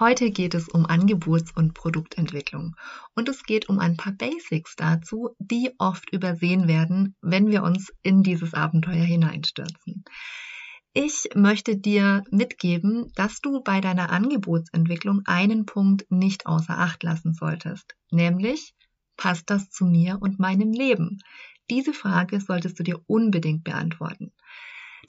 Heute geht es um Angebots- und Produktentwicklung und es geht um ein paar Basics dazu, die oft übersehen werden, wenn wir uns in dieses Abenteuer hineinstürzen. Ich möchte dir mitgeben, dass du bei deiner Angebotsentwicklung einen Punkt nicht außer Acht lassen solltest, nämlich passt das zu mir und meinem Leben? Diese Frage solltest du dir unbedingt beantworten.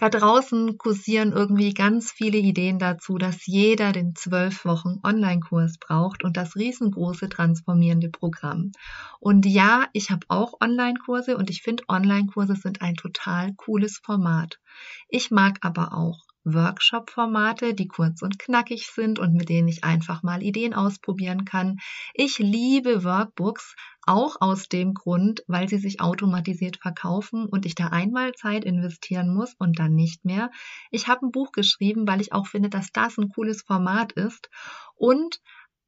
Da draußen kursieren irgendwie ganz viele Ideen dazu, dass jeder den zwölf Wochen Online-Kurs braucht und das riesengroße transformierende Programm. Und ja, ich habe auch Online-Kurse und ich finde Online-Kurse sind ein total cooles Format. Ich mag aber auch Workshop-Formate, die kurz und knackig sind und mit denen ich einfach mal Ideen ausprobieren kann. Ich liebe Workbooks, auch aus dem Grund, weil sie sich automatisiert verkaufen und ich da einmal Zeit investieren muss und dann nicht mehr. Ich habe ein Buch geschrieben, weil ich auch finde, dass das ein cooles Format ist und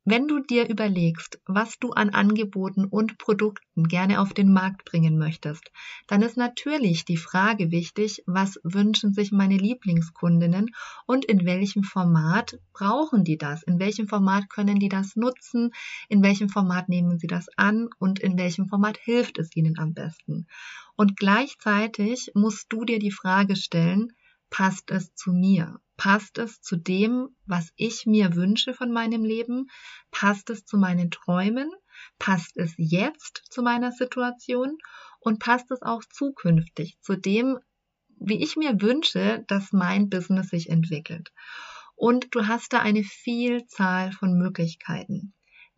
wenn du dir überlegst, was du an Angeboten und Produkten gerne auf den Markt bringen möchtest, dann ist natürlich die Frage wichtig, was wünschen sich meine Lieblingskundinnen und in welchem Format brauchen die das? In welchem Format können die das nutzen? In welchem Format nehmen sie das an? Und in welchem Format hilft es ihnen am besten? Und gleichzeitig musst du dir die Frage stellen, passt es zu mir? Passt es zu dem, was ich mir wünsche von meinem Leben? Passt es zu meinen Träumen? Passt es jetzt zu meiner Situation? Und passt es auch zukünftig zu dem, wie ich mir wünsche, dass mein Business sich entwickelt? Und du hast da eine Vielzahl von Möglichkeiten.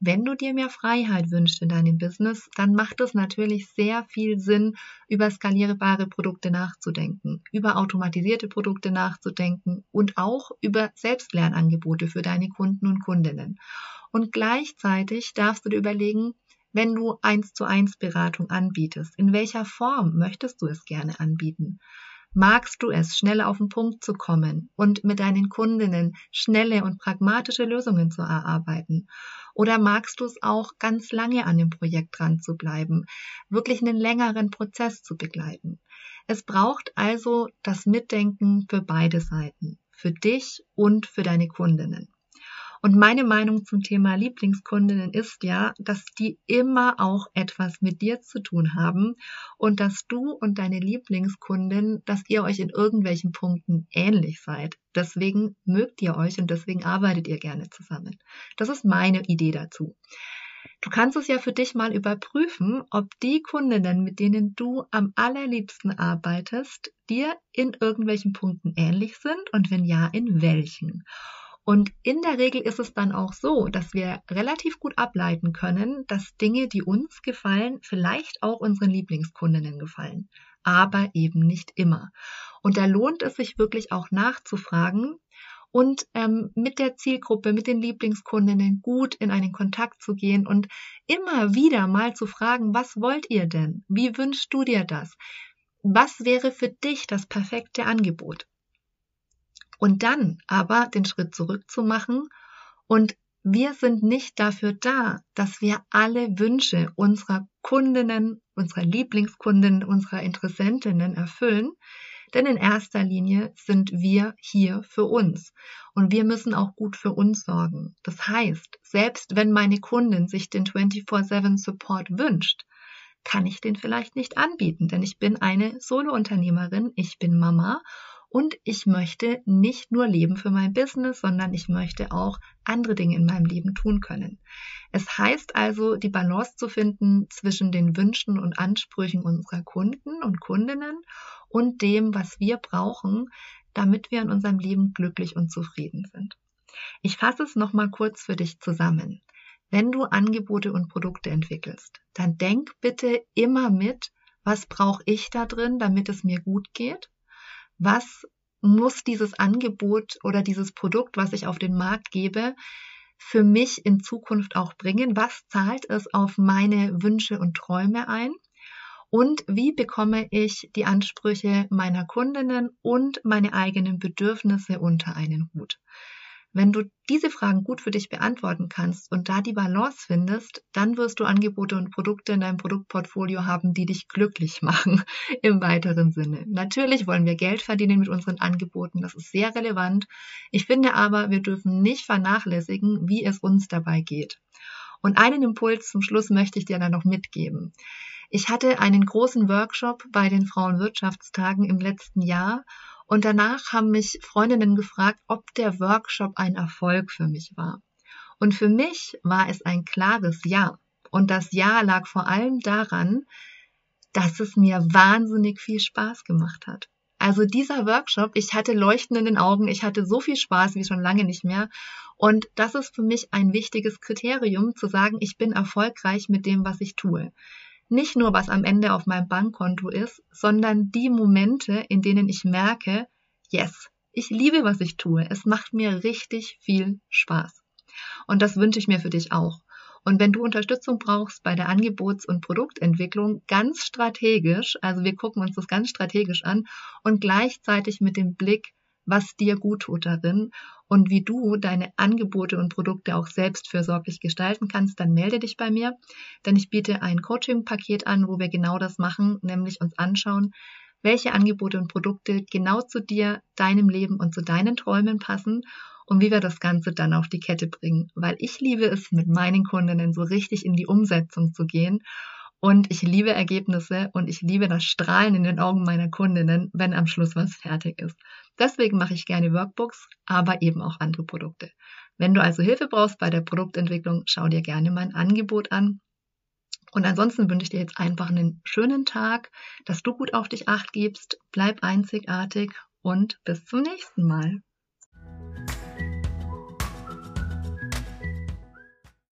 Wenn du dir mehr Freiheit wünschst in deinem Business, dann macht es natürlich sehr viel Sinn, über skalierbare Produkte nachzudenken, über automatisierte Produkte nachzudenken und auch über Selbstlernangebote für deine Kunden und Kundinnen. Und gleichzeitig darfst du dir überlegen, wenn du eins zu eins Beratung anbietest, in welcher Form möchtest du es gerne anbieten? Magst du es, schnell auf den Punkt zu kommen und mit deinen Kundinnen schnelle und pragmatische Lösungen zu erarbeiten? Oder magst du es auch ganz lange an dem Projekt dran zu bleiben, wirklich einen längeren Prozess zu begleiten? Es braucht also das Mitdenken für beide Seiten, für dich und für deine Kundinnen. Und meine Meinung zum Thema Lieblingskundinnen ist ja, dass die immer auch etwas mit dir zu tun haben und dass du und deine Lieblingskundin, dass ihr euch in irgendwelchen Punkten ähnlich seid. Deswegen mögt ihr euch und deswegen arbeitet ihr gerne zusammen. Das ist meine Idee dazu. Du kannst es ja für dich mal überprüfen, ob die Kundinnen, mit denen du am allerliebsten arbeitest, dir in irgendwelchen Punkten ähnlich sind und wenn ja, in welchen. Und in der Regel ist es dann auch so, dass wir relativ gut ableiten können, dass Dinge, die uns gefallen, vielleicht auch unseren Lieblingskundinnen gefallen, aber eben nicht immer. Und da lohnt es sich wirklich auch nachzufragen und ähm, mit der Zielgruppe, mit den Lieblingskundinnen gut in einen Kontakt zu gehen und immer wieder mal zu fragen, was wollt ihr denn? Wie wünschst du dir das? Was wäre für dich das perfekte Angebot? Und dann aber den Schritt zurück zu machen. Und wir sind nicht dafür da, dass wir alle Wünsche unserer Kundinnen, unserer Lieblingskundinnen, unserer Interessentinnen erfüllen, denn in erster Linie sind wir hier für uns. Und wir müssen auch gut für uns sorgen. Das heißt, selbst wenn meine Kundin sich den 24/7 Support wünscht, kann ich den vielleicht nicht anbieten, denn ich bin eine Solo-Unternehmerin, ich bin Mama und ich möchte nicht nur leben für mein Business, sondern ich möchte auch andere Dinge in meinem Leben tun können. Es heißt also, die Balance zu finden zwischen den Wünschen und Ansprüchen unserer Kunden und Kundinnen und dem, was wir brauchen, damit wir in unserem Leben glücklich und zufrieden sind. Ich fasse es nochmal kurz für dich zusammen. Wenn du Angebote und Produkte entwickelst, dann denk bitte immer mit, was brauche ich da drin, damit es mir gut geht? Was muss dieses Angebot oder dieses Produkt, was ich auf den Markt gebe, für mich in Zukunft auch bringen? Was zahlt es auf meine Wünsche und Träume ein? Und wie bekomme ich die Ansprüche meiner Kundinnen und meine eigenen Bedürfnisse unter einen Hut? Wenn du diese Fragen gut für dich beantworten kannst und da die Balance findest, dann wirst du Angebote und Produkte in deinem Produktportfolio haben, die dich glücklich machen im weiteren Sinne. Natürlich wollen wir Geld verdienen mit unseren Angeboten, das ist sehr relevant. Ich finde aber, wir dürfen nicht vernachlässigen, wie es uns dabei geht. Und einen Impuls zum Schluss möchte ich dir dann noch mitgeben. Ich hatte einen großen Workshop bei den Frauenwirtschaftstagen im letzten Jahr und danach haben mich Freundinnen gefragt, ob der Workshop ein Erfolg für mich war. Und für mich war es ein klares Ja. Und das Ja lag vor allem daran, dass es mir wahnsinnig viel Spaß gemacht hat. Also dieser Workshop, ich hatte Leuchten in den Augen, ich hatte so viel Spaß wie schon lange nicht mehr. Und das ist für mich ein wichtiges Kriterium, zu sagen, ich bin erfolgreich mit dem, was ich tue nicht nur, was am Ende auf meinem Bankkonto ist, sondern die Momente, in denen ich merke, yes, ich liebe, was ich tue. Es macht mir richtig viel Spaß. Und das wünsche ich mir für dich auch. Und wenn du Unterstützung brauchst bei der Angebots- und Produktentwicklung, ganz strategisch, also wir gucken uns das ganz strategisch an und gleichzeitig mit dem Blick, was dir gut tut darin und wie du deine Angebote und Produkte auch selbstfürsorglich gestalten kannst, dann melde dich bei mir, denn ich biete ein Coaching-Paket an, wo wir genau das machen, nämlich uns anschauen, welche Angebote und Produkte genau zu dir, deinem Leben und zu deinen Träumen passen und wie wir das Ganze dann auf die Kette bringen. Weil ich liebe es, mit meinen Kundinnen so richtig in die Umsetzung zu gehen und ich liebe Ergebnisse und ich liebe das Strahlen in den Augen meiner Kundinnen, wenn am Schluss was fertig ist. Deswegen mache ich gerne Workbooks, aber eben auch andere Produkte. Wenn du also Hilfe brauchst bei der Produktentwicklung, schau dir gerne mein Angebot an. Und ansonsten wünsche ich dir jetzt einfach einen schönen Tag, dass du gut auf dich acht gibst, bleib einzigartig und bis zum nächsten Mal.